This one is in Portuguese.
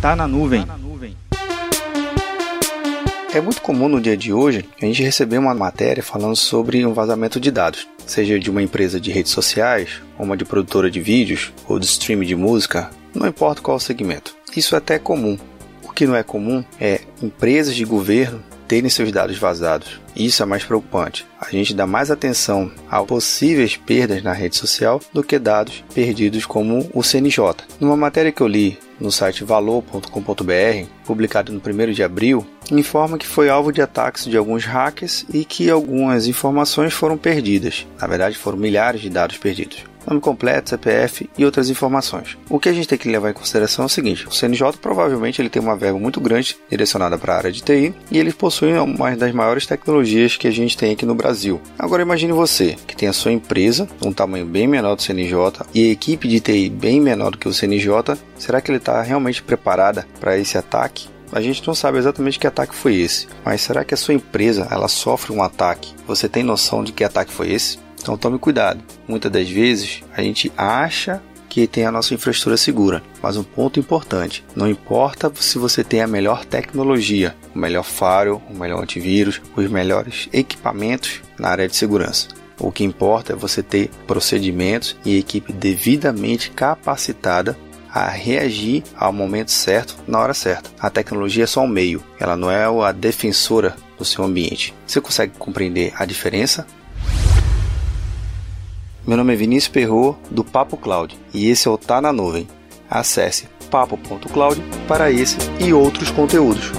Tá na nuvem. É muito comum no dia de hoje a gente receber uma matéria falando sobre um vazamento de dados, seja de uma empresa de redes sociais, ou uma de produtora de vídeos, ou de streaming de música, não importa qual o segmento. Isso é até comum. O que não é comum é empresas de governo terem seus dados vazados. Isso é mais preocupante. A gente dá mais atenção a possíveis perdas na rede social do que dados perdidos como o CNJ. Numa matéria que eu li no site valor.com.br, publicado no 1 de abril, informa que foi alvo de ataques de alguns hackers e que algumas informações foram perdidas. Na verdade, foram milhares de dados perdidos nome completo, CPF e outras informações. O que a gente tem que levar em consideração é o seguinte: o CNJ provavelmente ele tem uma verba muito grande direcionada para a área de TI e eles possuem uma das maiores tecnologias que a gente tem aqui no Brasil. Agora imagine você que tem a sua empresa, um tamanho bem menor do CNJ e a equipe de TI bem menor do que o CNJ, será que ele está realmente preparada para esse ataque? A gente não sabe exatamente que ataque foi esse, mas será que a sua empresa ela sofre um ataque? Você tem noção de que ataque foi esse? Então tome cuidado. Muitas das vezes a gente acha que tem a nossa infraestrutura segura, mas um ponto importante: não importa se você tem a melhor tecnologia, o melhor firewall, o melhor antivírus, os melhores equipamentos na área de segurança. O que importa é você ter procedimentos e equipe devidamente capacitada a reagir ao momento certo, na hora certa. A tecnologia é só um meio, ela não é a defensora do seu ambiente. Você consegue compreender a diferença? Meu nome é Vinícius Perro do Papo Cloud e esse é o Tá na Nuvem. Acesse papo.cloud para esse e outros conteúdos.